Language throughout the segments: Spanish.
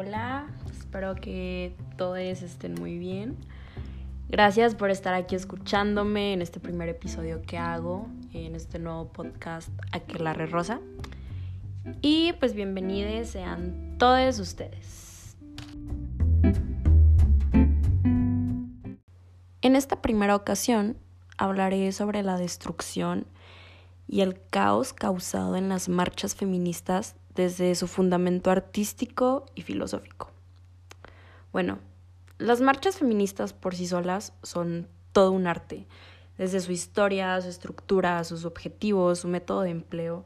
Hola, espero que todos estén muy bien. Gracias por estar aquí escuchándome en este primer episodio que hago en este nuevo podcast Aquelarre Rosa. Y pues bienvenidos sean todos ustedes. En esta primera ocasión hablaré sobre la destrucción y el caos causado en las marchas feministas desde su fundamento artístico y filosófico. Bueno, las marchas feministas por sí solas son todo un arte, desde su historia, su estructura, sus objetivos, su método de empleo.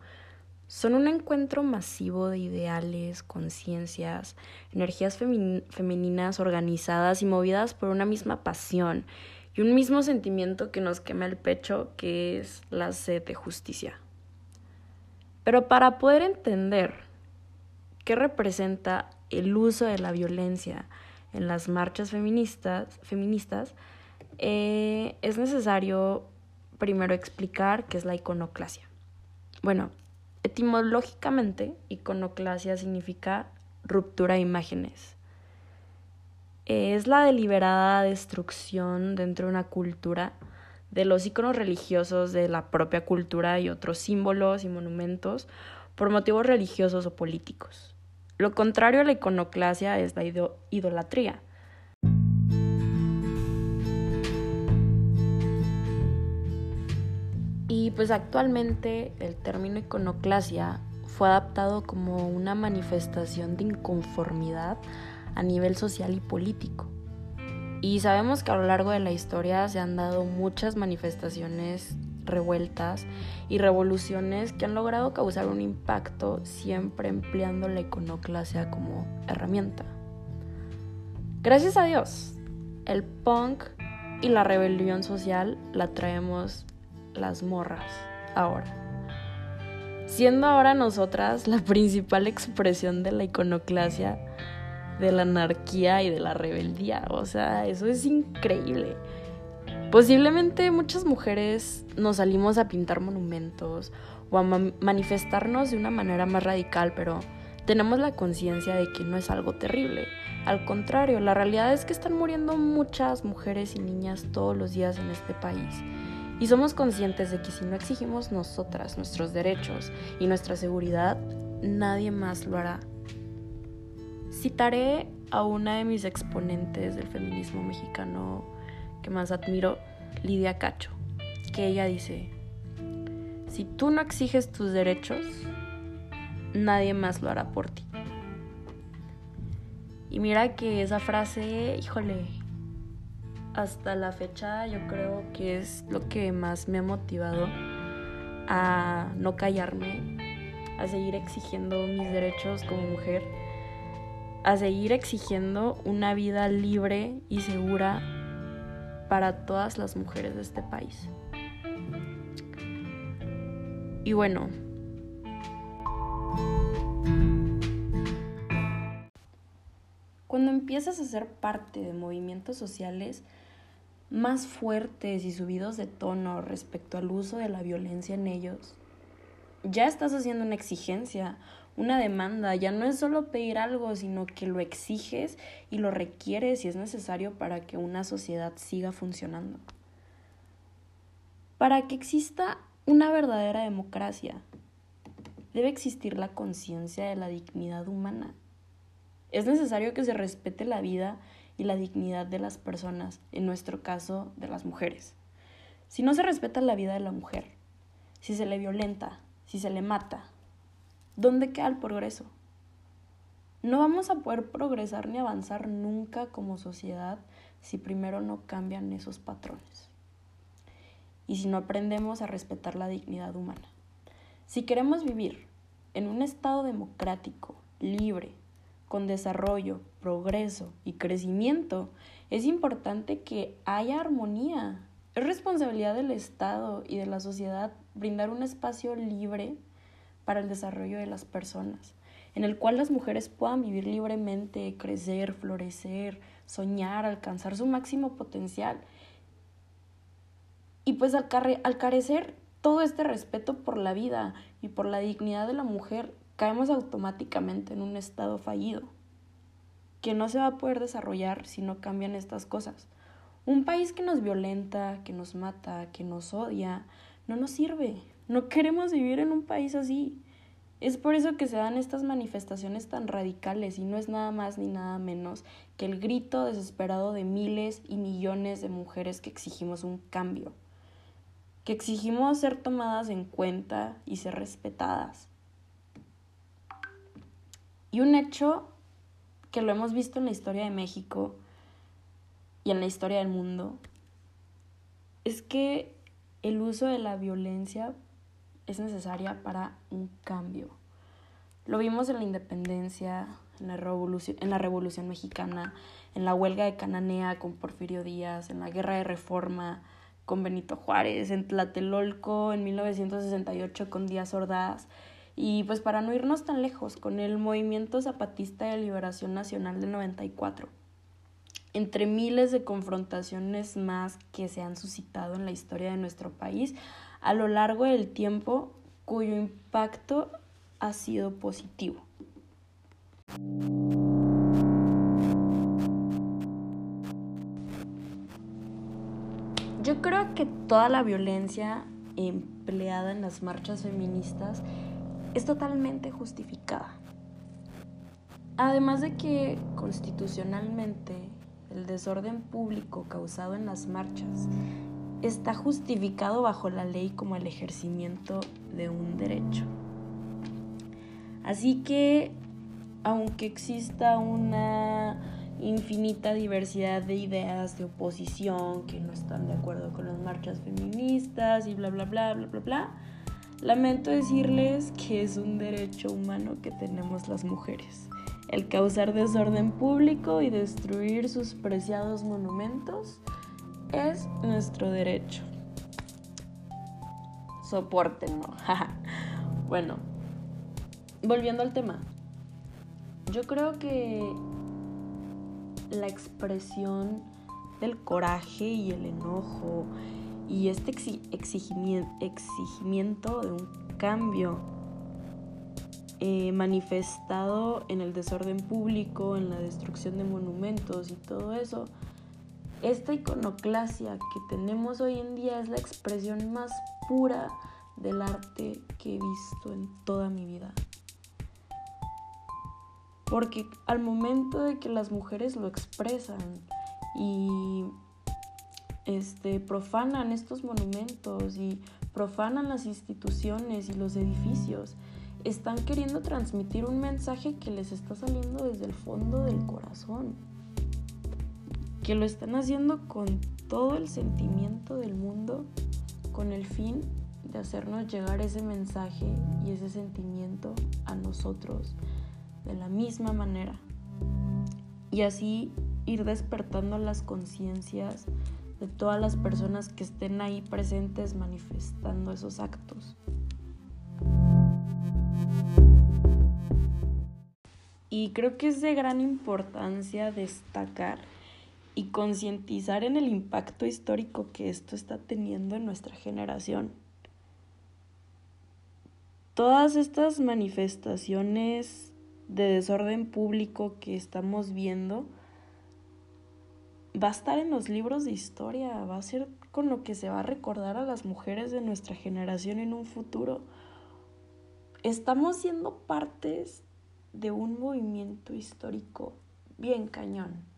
Son un encuentro masivo de ideales, conciencias, energías femeninas organizadas y movidas por una misma pasión y un mismo sentimiento que nos quema el pecho, que es la sed de justicia. Pero para poder entender qué representa el uso de la violencia en las marchas feministas, feministas eh, es necesario primero explicar qué es la iconoclasia. Bueno, etimológicamente, iconoclasia significa ruptura de imágenes. Es la deliberada destrucción dentro de una cultura de los iconos religiosos de la propia cultura y otros símbolos y monumentos por motivos religiosos o políticos. Lo contrario a la iconoclasia es la idolatría. Y pues actualmente el término iconoclasia fue adaptado como una manifestación de inconformidad a nivel social y político. Y sabemos que a lo largo de la historia se han dado muchas manifestaciones revueltas y revoluciones que han logrado causar un impacto siempre empleando la iconoclasia como herramienta. Gracias a Dios, el punk y la rebelión social la traemos las morras ahora. Siendo ahora nosotras la principal expresión de la iconoclasia de la anarquía y de la rebeldía. O sea, eso es increíble. Posiblemente muchas mujeres nos salimos a pintar monumentos o a manifestarnos de una manera más radical, pero tenemos la conciencia de que no es algo terrible. Al contrario, la realidad es que están muriendo muchas mujeres y niñas todos los días en este país. Y somos conscientes de que si no exigimos nosotras nuestros derechos y nuestra seguridad, nadie más lo hará. Citaré a una de mis exponentes del feminismo mexicano que más admiro, Lidia Cacho, que ella dice, si tú no exiges tus derechos, nadie más lo hará por ti. Y mira que esa frase, híjole, hasta la fecha yo creo que es lo que más me ha motivado a no callarme, a seguir exigiendo mis derechos como mujer a seguir exigiendo una vida libre y segura para todas las mujeres de este país. Y bueno, cuando empiezas a ser parte de movimientos sociales más fuertes y subidos de tono respecto al uso de la violencia en ellos, ya estás haciendo una exigencia, una demanda, ya no es solo pedir algo, sino que lo exiges y lo requieres si es necesario para que una sociedad siga funcionando. Para que exista una verdadera democracia, debe existir la conciencia de la dignidad humana. Es necesario que se respete la vida y la dignidad de las personas, en nuestro caso de las mujeres. Si no se respeta la vida de la mujer, si se le violenta, si se le mata, ¿dónde queda el progreso? No vamos a poder progresar ni avanzar nunca como sociedad si primero no cambian esos patrones y si no aprendemos a respetar la dignidad humana. Si queremos vivir en un estado democrático, libre, con desarrollo, progreso y crecimiento, es importante que haya armonía. Es responsabilidad del Estado y de la sociedad brindar un espacio libre para el desarrollo de las personas, en el cual las mujeres puedan vivir libremente, crecer, florecer, soñar, alcanzar su máximo potencial. Y pues al, carecer todo este respeto por la vida y por la dignidad de la mujer, caemos automáticamente en un estado fallido. que no se va a poder desarrollar si no cambian estas cosas. Un país que nos violenta, que nos mata, que nos odia, no nos sirve. No queremos vivir en un país así. Es por eso que se dan estas manifestaciones tan radicales y no es nada más ni nada menos que el grito desesperado de miles y millones de mujeres que exigimos un cambio, que exigimos ser tomadas en cuenta y ser respetadas. Y un hecho que lo hemos visto en la historia de México y en la historia del mundo es que el uso de la violencia es necesaria para un cambio. Lo vimos en la independencia, en la, revolución, en la revolución mexicana, en la huelga de Cananea con Porfirio Díaz, en la guerra de reforma con Benito Juárez, en Tlatelolco en 1968 con Díaz Ordaz, y pues para no irnos tan lejos, con el movimiento zapatista de liberación nacional del 94. Entre miles de confrontaciones más que se han suscitado en la historia de nuestro país, a lo largo del tiempo cuyo impacto ha sido positivo. Yo creo que toda la violencia empleada en las marchas feministas es totalmente justificada. Además de que constitucionalmente el desorden público causado en las marchas está justificado bajo la ley como el ejercimiento de un derecho. Así que, aunque exista una infinita diversidad de ideas de oposición que no están de acuerdo con las marchas feministas y bla, bla, bla, bla, bla, bla, lamento decirles que es un derecho humano que tenemos las mujeres. El causar desorden público y destruir sus preciados monumentos es nuestro derecho. Sopórtenlo. bueno, volviendo al tema. Yo creo que la expresión del coraje y el enojo y este exigimiento de un cambio eh, manifestado en el desorden público, en la destrucción de monumentos y todo eso, esta iconoclasia que tenemos hoy en día es la expresión más pura del arte que he visto en toda mi vida. Porque al momento de que las mujeres lo expresan y este, profanan estos monumentos y profanan las instituciones y los edificios, están queriendo transmitir un mensaje que les está saliendo desde el fondo del corazón que lo están haciendo con todo el sentimiento del mundo, con el fin de hacernos llegar ese mensaje y ese sentimiento a nosotros de la misma manera. Y así ir despertando las conciencias de todas las personas que estén ahí presentes manifestando esos actos. Y creo que es de gran importancia destacar y concientizar en el impacto histórico que esto está teniendo en nuestra generación. Todas estas manifestaciones de desorden público que estamos viendo va a estar en los libros de historia, va a ser con lo que se va a recordar a las mujeres de nuestra generación en un futuro. Estamos siendo partes de un movimiento histórico bien cañón.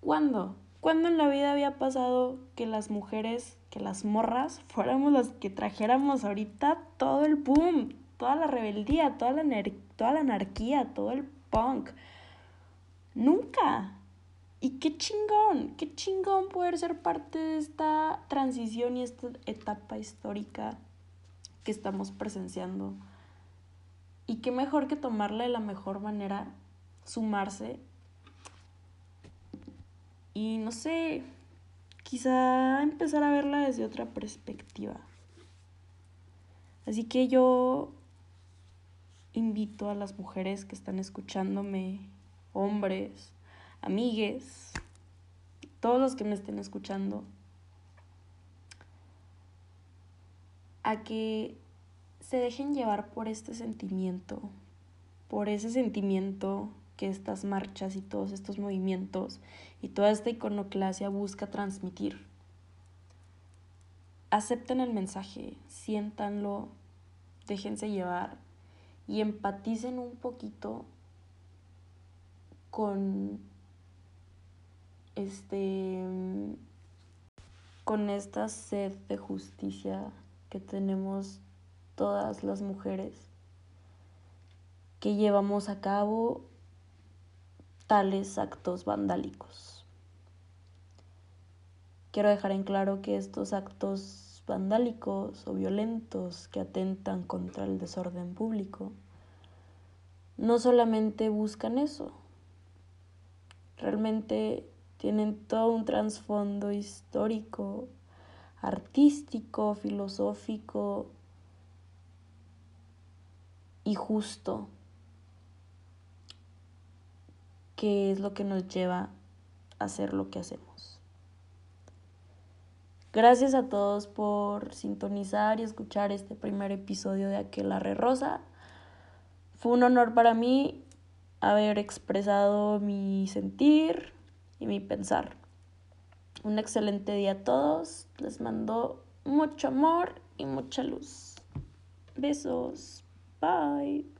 ¿Cuándo? ¿Cuándo en la vida había pasado que las mujeres, que las morras, fuéramos las que trajéramos ahorita todo el boom, toda la rebeldía, toda la, toda la anarquía, todo el punk? Nunca. Y qué chingón, qué chingón poder ser parte de esta transición y esta etapa histórica que estamos presenciando. Y qué mejor que tomarla de la mejor manera, sumarse y no sé, quizá empezar a verla desde otra perspectiva. Así que yo invito a las mujeres que están escuchándome, hombres, amigues, todos los que me estén escuchando, a que se dejen llevar por este sentimiento, por ese sentimiento que estas marchas y todos estos movimientos y toda esta iconoclasia busca transmitir. Acepten el mensaje, siéntanlo, déjense llevar y empaticen un poquito con este con esta sed de justicia que tenemos todas las mujeres que llevamos a cabo tales actos vandálicos. Quiero dejar en claro que estos actos vandálicos o violentos que atentan contra el desorden público no solamente buscan eso, realmente tienen todo un trasfondo histórico, artístico, filosófico y justo, que es lo que nos lleva a hacer lo que hacemos. Gracias a todos por sintonizar y escuchar este primer episodio de Aquelarre Rosa. Fue un honor para mí haber expresado mi sentir y mi pensar. Un excelente día a todos. Les mando mucho amor y mucha luz. Besos. Bye.